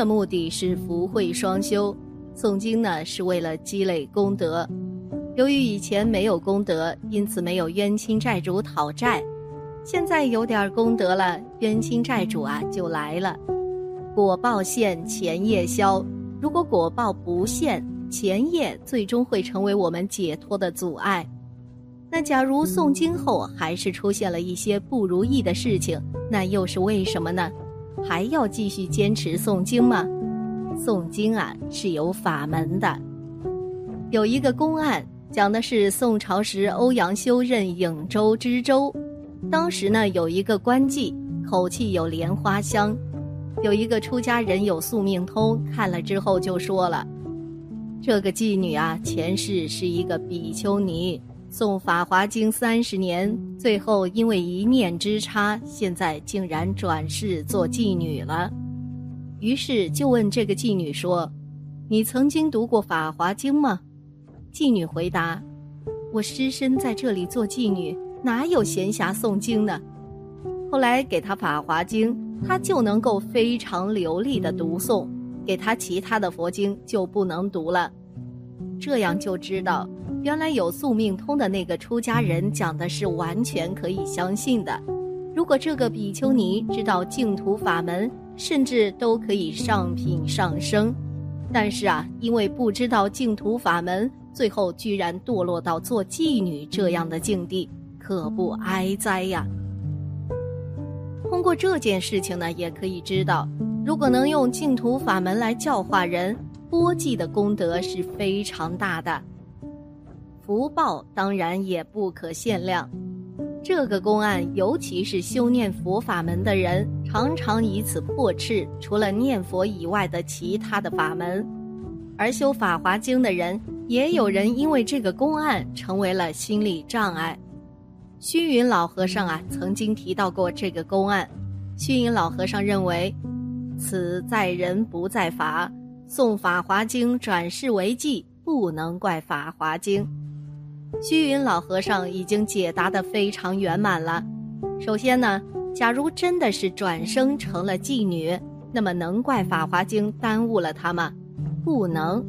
的目的是福慧双修，诵经呢是为了积累功德。由于以前没有功德，因此没有冤亲债主讨债。现在有点功德了，冤亲债主啊就来了。果报现，前业消。如果果报不现，前业最终会成为我们解脱的阻碍。那假如诵经后还是出现了一些不如意的事情，那又是为什么呢？还要继续坚持诵经吗？诵经啊是有法门的。有一个公案，讲的是宋朝时欧阳修任颍州知州，当时呢有一个官妓，口气有莲花香。有一个出家人有宿命通，看了之后就说了：“这个妓女啊，前世是一个比丘尼，诵《法华经》三十年，最后因为一念之差，现在竟然转世做妓女了。”于是就问这个妓女说：“你曾经读过《法华经》吗？”妓女回答：“我失身在这里做妓女，哪有闲暇诵经呢？”后来给他《法华经》。他就能够非常流利的读诵，给他其他的佛经就不能读了。这样就知道，原来有宿命通的那个出家人讲的是完全可以相信的。如果这个比丘尼知道净土法门，甚至都可以上品上升。但是啊，因为不知道净土法门，最后居然堕落到做妓女这样的境地，可不哀哉呀！通过这件事情呢，也可以知道，如果能用净土法门来教化人，波济的功德是非常大的，福报当然也不可限量。这个公案，尤其是修念佛法门的人，常常以此破斥除了念佛以外的其他的法门；而修法华经的人，也有人因为这个公案成为了心理障碍。虚云老和尚啊，曾经提到过这个公案。虚云老和尚认为，此在人不在法，诵《法华经》转世为妓，不能怪《法华经》。虚云老和尚已经解答的非常圆满了。首先呢，假如真的是转生成了妓女，那么能怪《法华经》耽误了他吗？不能。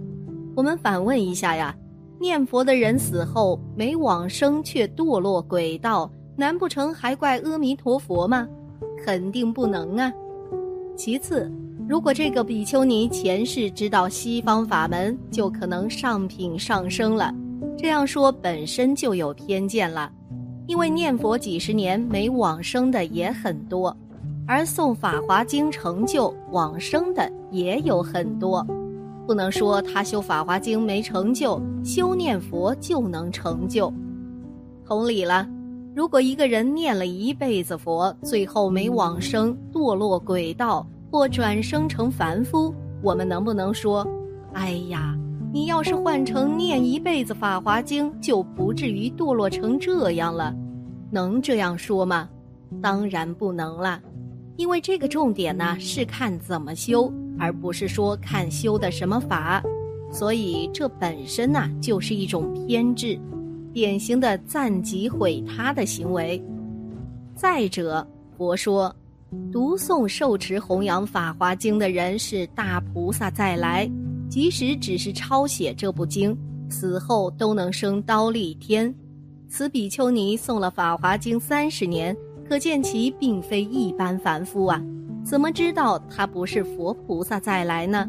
我们反问一下呀。念佛的人死后没往生，却堕落鬼道，难不成还怪阿弥陀佛吗？肯定不能啊。其次，如果这个比丘尼前世知道西方法门，就可能上品上升了。这样说本身就有偏见了，因为念佛几十年没往生的也很多，而诵《法华经》成就往生的也有很多。不能说他修《法华经》没成就，修念佛就能成就。同理了，如果一个人念了一辈子佛，最后没往生，堕落鬼道或转生成凡夫，我们能不能说：“哎呀，你要是换成念一辈子《法华经》，就不至于堕落成这样了？”能这样说吗？当然不能了，因为这个重点呢是看怎么修。而不是说看修的什么法，所以这本身呐就是一种偏执，典型的赞己毁他的行为。再者，佛说，读诵受持弘扬法华经的人是大菩萨再来，即使只是抄写这部经，死后都能升刀立天。此比丘尼诵了法华经三十年，可见其并非一般凡夫啊。怎么知道他不是佛菩萨再来呢？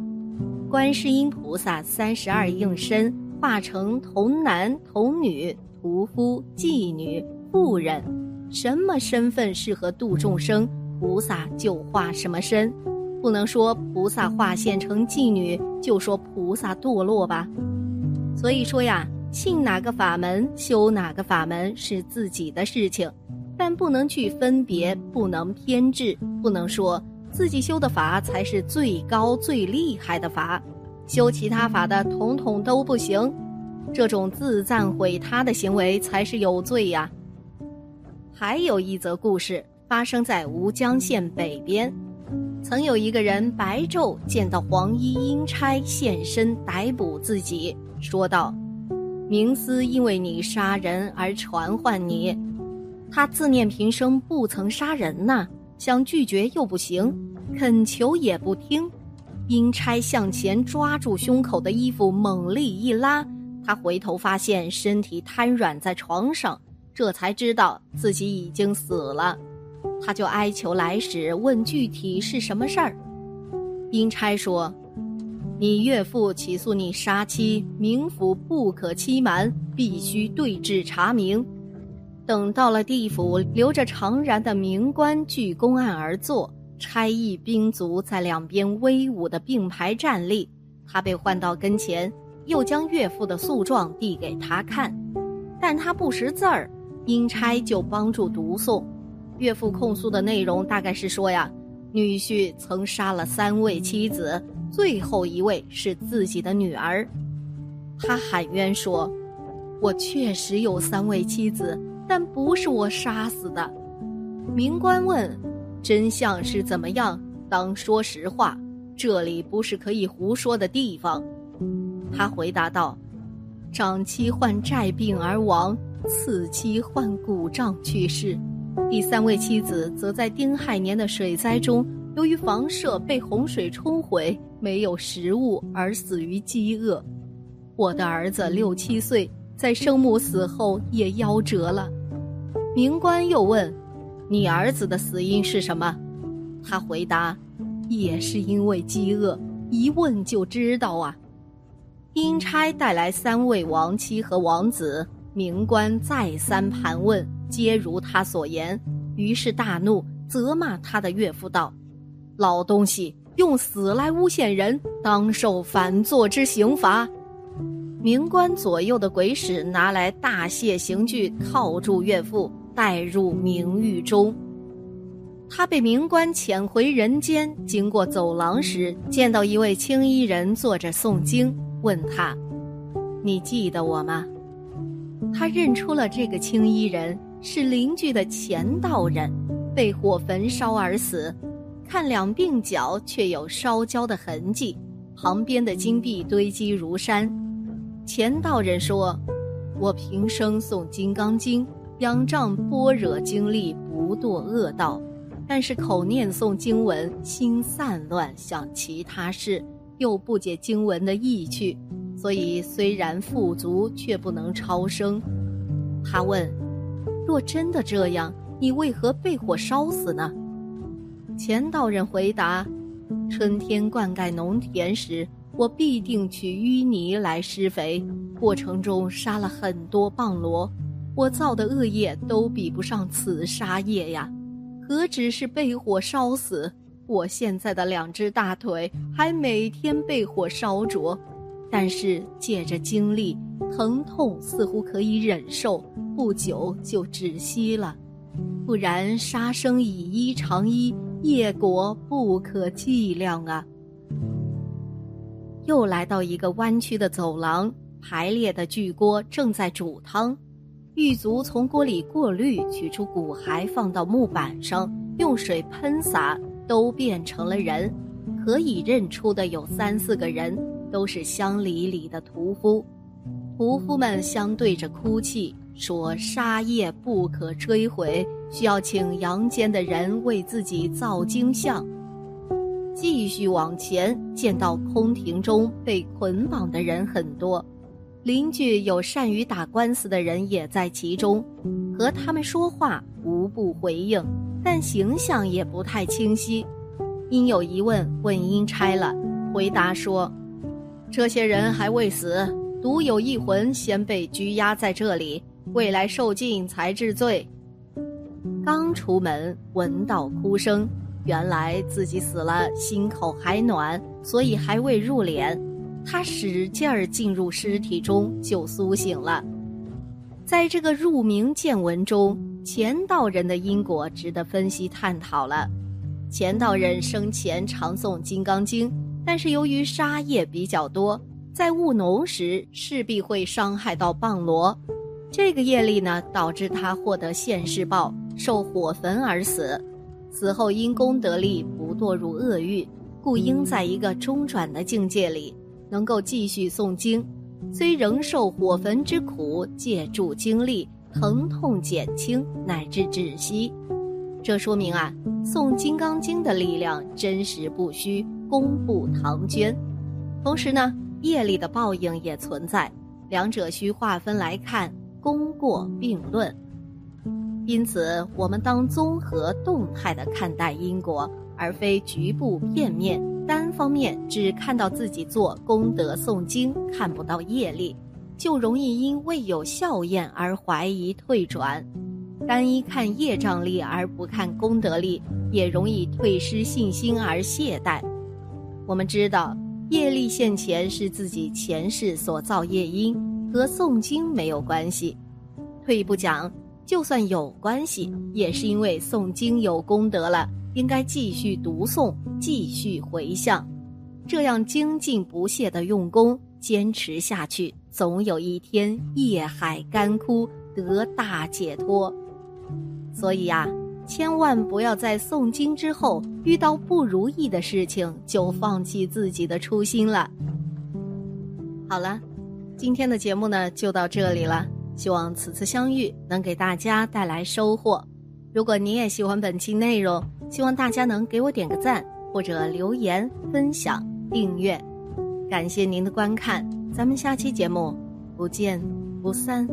观世音菩萨三十二应身化成童男童女、屠夫、妓女、妇人，什么身份适合度众生，菩萨就化什么身。不能说菩萨化现成妓女就说菩萨堕落吧。所以说呀，信哪个法门修哪个法门是自己的事情。但不能去分别，不能偏执，不能说自己修的法才是最高最厉害的法，修其他法的统统都不行。这种自赞毁他的行为才是有罪呀。还有一则故事发生在吴江县北边，曾有一个人白昼见到黄衣阴差现身逮捕自己，说道：“明思因为你杀人而传唤你，他自念平生不曾杀人呐，想拒绝又不行，恳求也不听。阴差向前抓住胸口的衣服，猛力一拉。”他回头发现身体瘫软在床上，这才知道自己已经死了。他就哀求来使问具体是什么事儿。阴差说：“你岳父起诉你杀妻，冥府不可欺瞒，必须对质查明。等到了地府，留着常然的冥官据公案而坐，差役兵卒在两边威武的并排站立。他被唤到跟前。”又将岳父的诉状递给他看，但他不识字儿，阴差就帮助读诵。岳父控诉的内容大概是说呀，女婿曾杀了三位妻子，最后一位是自己的女儿。他喊冤说：“我确实有三位妻子，但不是我杀死的。”明官问：“真相是怎么样？当说实话，这里不是可以胡说的地方。”他回答道：“长妻患债病而亡，次妻患骨胀去世，第三位妻子则在丁亥年的水灾中，由于房舍被洪水冲毁，没有食物而死于饥饿。我的儿子六七岁，在生母死后也夭折了。”明官又问：“你儿子的死因是什么？”他回答：“也是因为饥饿。一问就知道啊。”阴差带来三位亡妻和王子，明官再三盘问，皆如他所言。于是大怒，责骂他的岳父道：“老东西，用死来诬陷人，当受反作之刑罚。”明官左右的鬼使拿来大卸刑具，铐住岳父，带入冥狱中。他被冥官遣回人间，经过走廊时，见到一位青衣人坐着诵经。问他：“你记得我吗？”他认出了这个青衣人是邻居的钱道人，被火焚烧而死，看两鬓角却有烧焦的痕迹，旁边的金币堆积如山。钱道人说：“我平生诵《金刚经》，仰仗般若经力，不堕恶道，但是口念诵经文，心散乱，想其他事。”又不解经文的意趣，所以虽然富足，却不能超生。他问：“若真的这样，你为何被火烧死呢？”钱道人回答：“春天灌溉农田时，我必定取淤泥来施肥，过程中杀了很多蚌螺。我造的恶业都比不上此杀业呀，何止是被火烧死？”我现在的两只大腿还每天被火烧灼，但是借着经历，疼痛似乎可以忍受，不久就止息了。不然杀生以衣偿衣，业果不可计量啊！又来到一个弯曲的走廊，排列的巨锅正在煮汤，狱卒从锅里过滤，取出骨骸放到木板上，用水喷洒。都变成了人，可以认出的有三四个人，都是乡里里的屠夫。屠夫们相对着哭泣，说杀业不可追回，需要请阳间的人为自己造经像。继续往前，见到空庭中被捆绑的人很多，邻居有善于打官司的人也在其中，和他们说话无不回应。但形象也不太清晰，因有疑问问阴差了，回答说：“这些人还未死，独有一魂先被拘押在这里，未来受尽才治罪。”刚出门闻到哭声，原来自己死了，心口还暖，所以还未入殓。他使劲儿进入尸体中，就苏醒了。在这个入冥见闻中。钱道人的因果值得分析探讨了。钱道人生前常诵《金刚经》，但是由于杀业比较多，在务农时势必会伤害到棒罗。这个业力呢，导致他获得现世报，受火焚而死。死后因功德力不堕入恶欲，故应在一个中转的境界里，能够继续诵经。虽仍受火焚之苦，借助经历，疼痛减轻，乃至止息。这说明啊，诵《金刚经》的力量真实不虚，功不唐捐。同时呢，业力的报应也存在，两者需划分来看，功过并论。因此，我们当综合动态的看待因果，而非局部片面。单方面只看到自己做功德诵经，看不到业力，就容易因未有效验而怀疑退转；单一看业障力而不看功德力，也容易退失信心而懈怠。我们知道，业力现前是自己前世所造业因，和诵经没有关系。退一步讲，就算有关系，也是因为诵经有功德了。应该继续读诵，继续回向，这样精进不懈的用功，坚持下去，总有一天业海干枯，得大解脱。所以呀，千万不要在诵经之后遇到不如意的事情就放弃自己的初心了。好了，今天的节目呢就到这里了，希望此次相遇能给大家带来收获。如果您也喜欢本期内容，希望大家能给我点个赞，或者留言、分享、订阅。感谢您的观看，咱们下期节目不见不散。